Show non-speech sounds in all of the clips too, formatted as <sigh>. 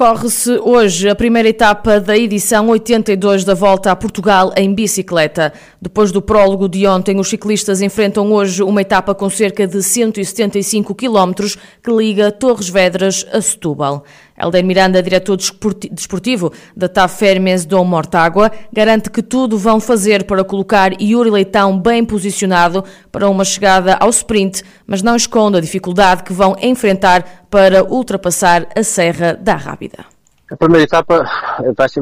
Corre-se hoje a primeira etapa da edição 82 da Volta a Portugal em bicicleta. Depois do prólogo de ontem, os ciclistas enfrentam hoje uma etapa com cerca de 175 km que liga Torres Vedras a Setúbal. Helder Miranda, diretor desportivo da TAF Fermes do Mortágua, garante que tudo vão fazer para colocar Yuri Leitão bem posicionado para uma chegada ao sprint, mas não esconde a dificuldade que vão enfrentar para ultrapassar a Serra da Rábida. A primeira etapa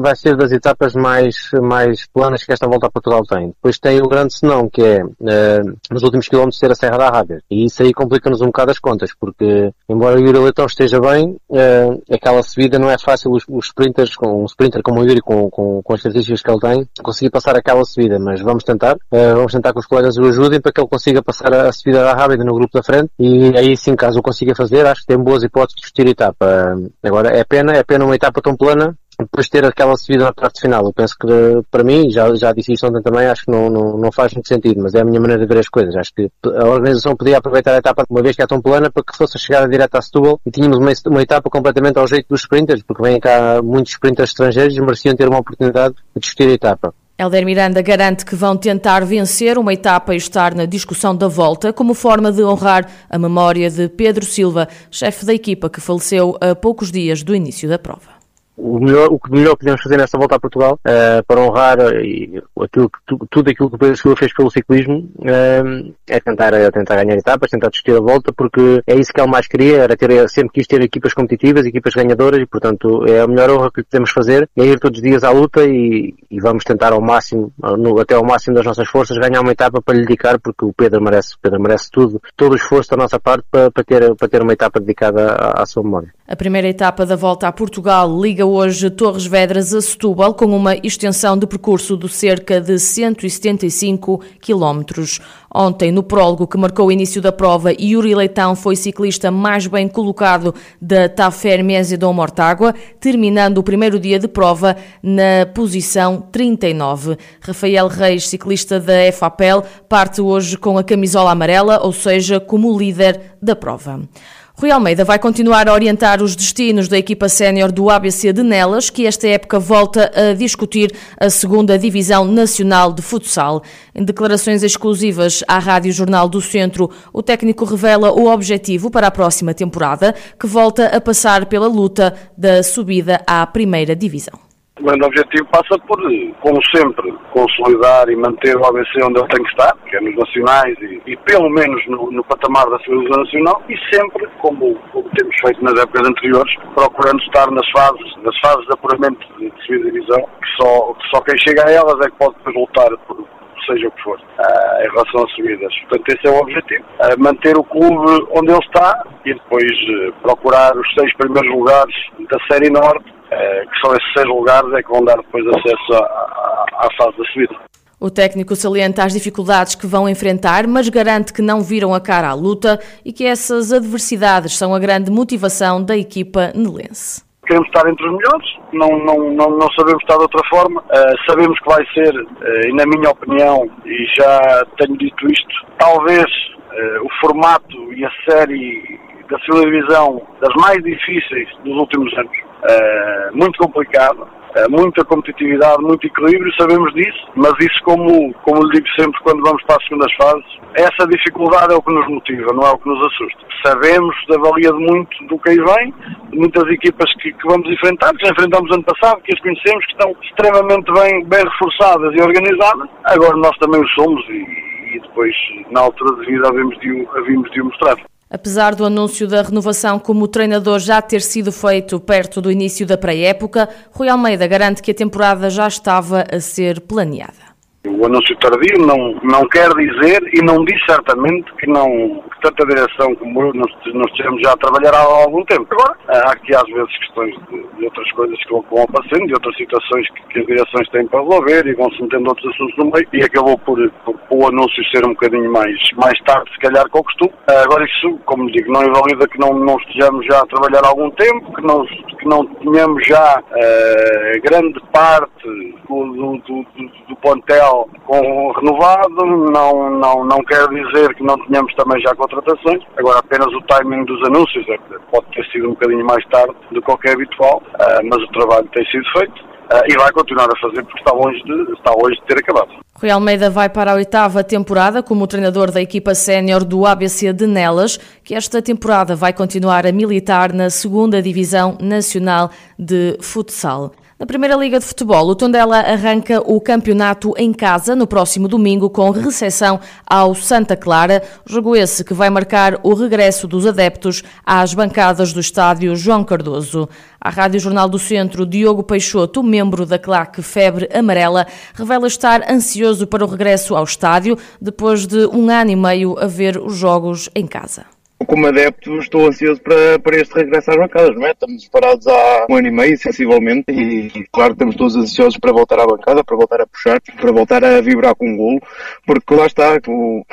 vai ser, das etapas mais, mais planas que esta volta a Portugal tem. Depois tem o grande senão, que é uh, nos últimos quilómetros ter a Serra da Rábia. E isso aí complica-nos um bocado as contas, porque embora o Yuri Leitão esteja bem, uh, aquela subida não é fácil os, os sprinters, com um sprinter como o Yuri, com, com, com as características que ele tem, conseguir passar aquela subida. Mas vamos tentar, uh, vamos tentar que os colegas o ajudem para que ele consiga passar a, subida da Rábida no grupo da frente. E aí sim, caso o consiga fazer, acho que tem boas hipóteses de vestir a etapa. agora, é pena, é pena uma etapa etapa tão plana, depois ter aquela subida na parte final. Eu penso que, para mim, já, já disse isso ontem também, acho que não, não, não faz muito sentido, mas é a minha maneira de ver as coisas. Acho que a organização podia aproveitar a etapa, uma vez que é tão plana, para que fosse a chegada direta a Setúbal e tínhamos uma, uma etapa completamente ao jeito dos sprinters, porque vêm cá muitos sprinters estrangeiros e mereciam ter uma oportunidade de discutir a etapa. Helder Miranda garante que vão tentar vencer uma etapa e estar na discussão da volta, como forma de honrar a memória de Pedro Silva, chefe da equipa que faleceu a poucos dias do início da prova o melhor, o que melhor podemos fazer nesta volta a Portugal, uh, para honrar uh, aquilo que, tu, tudo aquilo que o Pedro Silva fez pelo ciclismo, uh, é tentar, tentar ganhar etapas, tentar discutir a volta, porque é isso que ele mais queria, era ter, sempre quis ter equipas competitivas, equipas ganhadoras, e portanto é a melhor honra que podemos fazer, é ir todos os dias à luta e, e vamos tentar ao máximo, no, até ao máximo das nossas forças, ganhar uma etapa para lhe dedicar, porque o Pedro merece, o Pedro merece tudo, todo o esforço da nossa parte para, para, ter, para ter uma etapa dedicada à, à sua memória. A primeira etapa da volta a Portugal liga hoje Torres Vedras a Setúbal, com uma extensão de percurso de cerca de 175 quilómetros. Ontem, no prólogo que marcou o início da prova, Yuri Leitão foi ciclista mais bem colocado da Tafer Dom Mortágua, terminando o primeiro dia de prova na posição 39. Rafael Reis, ciclista da FAPEL, parte hoje com a camisola amarela, ou seja, como líder da prova. Rui Almeida vai continuar a orientar os destinos da equipa sénior do ABC de Nelas, que esta época volta a discutir a segunda divisão nacional de futsal. Em declarações exclusivas à Rádio Jornal do Centro, o técnico revela o objetivo para a próxima temporada, que volta a passar pela luta da subida à primeira divisão. O grande objetivo passa por, como sempre, consolidar e manter o ABC onde ele tem que estar, que é nos nacionais e, e pelo menos no, no, patamar da civilização nacional e sempre, como, como, temos feito nas épocas anteriores, procurando estar nas fases, nas fases de apuramento de, subida divisão, que só, que só quem chega a elas é que pode depois lutar por, seja o que for, uh, em relação às subidas. Portanto, esse é o objetivo. Uh, manter o clube onde ele está e depois uh, procurar os seis primeiros lugares da Série Norte que são esses seis lugares é que vão dar depois acesso à, à, à fase da subida. O técnico salienta as dificuldades que vão enfrentar, mas garante que não viram a cara à luta e que essas adversidades são a grande motivação da equipa nelense. Queremos estar entre os melhores, não, não, não, não sabemos estar de outra forma. Uh, sabemos que vai ser, uh, e na minha opinião, e já tenho dito isto, talvez uh, o formato e a série da segunda divisão das mais difíceis dos últimos anos. Uh, muito complicado, uh, muita competitividade, muito equilíbrio, sabemos disso, mas isso, como, como lhe digo sempre quando vamos para as segundas fases, essa dificuldade é o que nos motiva, não é o que nos assusta. Sabemos da valia de muito do que aí vem, de muitas equipas que, que vamos enfrentar, que já enfrentamos ano passado, que as conhecemos, que estão extremamente bem, bem reforçadas e organizadas. Agora nós também o somos e, e depois, na altura de vida, havíamos de, havíamos de o mostrar. Apesar do anúncio da renovação como treinador já ter sido feito perto do início da pré-época, Rui Almeida garante que a temporada já estava a ser planeada. O anúncio tardio não, não quer dizer e não diz certamente que não que direção como eu nós, nós estejamos já a trabalhar há algum tempo. Agora, há aqui às vezes questões de, de outras coisas que vão, aparecendo, de outras situações que, que, as direções têm para resolver e vão-se metendo outros assuntos no meio e acabou por, por, por, o anúncio ser um bocadinho mais, mais tarde, se calhar, que o costume. Agora isso, como digo, não invalida que não, não estejamos já a trabalhar há algum tempo, que não, que não tenhamos já uh, grande parte do, do, do, do plantel com renovado, não, não, não quer dizer que não tenhamos também já contratações, agora apenas o timing dos anúncios é pode ter sido um bocadinho mais tarde do que que é habitual, uh, mas o trabalho tem sido feito uh, e vai continuar a fazer porque está longe de, está longe de ter acabado. Rui Almeida vai para a oitava temporada como treinador da equipa sénior do ABC de Nelas, que esta temporada vai continuar a militar na segunda Divisão Nacional de Futsal. Na Primeira Liga de Futebol, o Tondela arranca o campeonato em casa no próximo domingo com recepção ao Santa Clara, jogo esse que vai marcar o regresso dos adeptos às bancadas do estádio João Cardoso. A Rádio Jornal do Centro, Diogo Peixoto, membro da claque Febre Amarela, revela estar ansioso para o regresso ao estádio depois de um ano e meio a ver os jogos em casa como adepto, estou ansioso para, para este regresso às bancadas, não é? Estamos parados há um ano e meio, sensivelmente, e claro, estamos todos ansiosos para voltar à bancada, para voltar a puxar, para voltar a vibrar com um golo, porque lá está, o,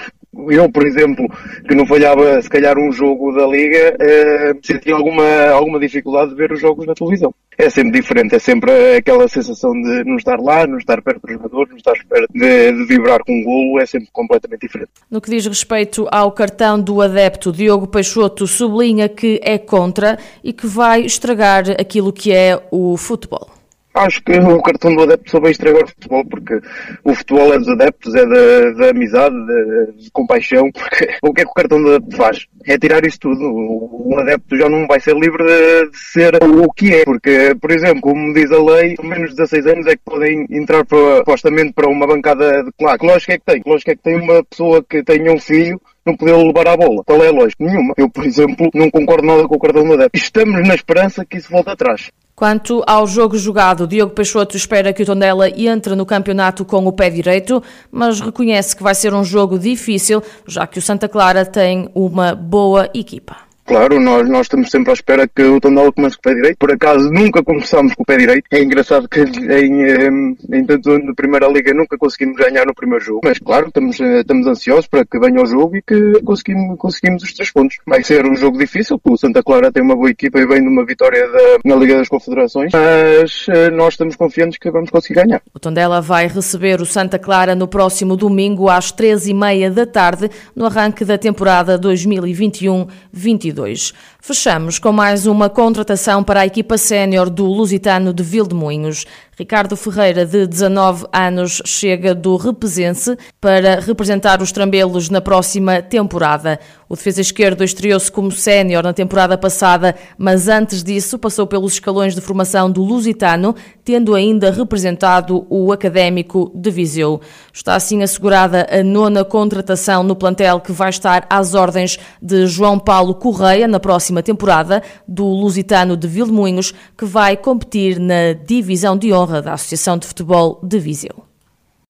eu, por exemplo, que não falhava se calhar um jogo da Liga, eh, senti alguma, alguma dificuldade de ver os jogos na televisão. É sempre diferente, é sempre aquela sensação de não estar lá, não estar perto do jogador, não estar perto de, de vibrar com um golo, é sempre completamente diferente. No que diz respeito ao cartão do adepto, Diogo Peixoto sublinha que é contra e que vai estragar aquilo que é o futebol. Acho que o cartão do adepto vai estragar o futebol, porque o futebol é dos adeptos, é da, da amizade, de, de, compaixão, porque o que é que o cartão do adepto faz? É tirar isso tudo. O, o adepto já não vai ser livre de, de, ser o que é, porque, por exemplo, como diz a lei, menos de 16 anos é que podem entrar para, supostamente para uma bancada de claro. Que lógica é que tem? Que é que tem uma pessoa que tenha um filho não poder levar a bola. Qual é a lógica? Nenhuma. Eu, por exemplo, não concordo nada com o cartão do adepto. Estamos na esperança que isso volte atrás. Quanto ao jogo jogado, Diogo Peixoto espera que o Tondela entre no campeonato com o pé direito, mas reconhece que vai ser um jogo difícil, já que o Santa Clara tem uma boa equipa. Claro, nós, nós estamos sempre à espera que o Tondela comece com o pé direito. Por acaso nunca começamos com o pé direito. É engraçado que <laughs> em, em, tanto ano de Primeira Liga nunca conseguimos ganhar no primeiro jogo. Mas claro, estamos, estamos ansiosos para que venha o jogo e que conseguimos, conseguimos os três pontos. Vai ser um jogo difícil, porque o Santa Clara tem uma boa equipa e vem de uma vitória da, na Liga das Confederações. Mas eh, nós estamos confiantes que vamos conseguir ganhar. O Tondela vai receber o Santa Clara no próximo domingo às três e meia da tarde, no arranque da temporada 2021-22. Fechamos com mais uma contratação para a equipa sénior do Lusitano de Vildemunhos. Ricardo Ferreira, de 19 anos, chega do Repesense para representar os Trambelos na próxima temporada. O defesa esquerdo estreou-se como sénior na temporada passada, mas antes disso passou pelos escalões de formação do Lusitano, tendo ainda representado o Académico de Viseu. Está assim assegurada a nona contratação no plantel que vai estar às ordens de João Paulo Correia na próxima temporada do Lusitano de Vilmoinhos, que vai competir na divisão de honra honra da Associação de Futebol de Viseu.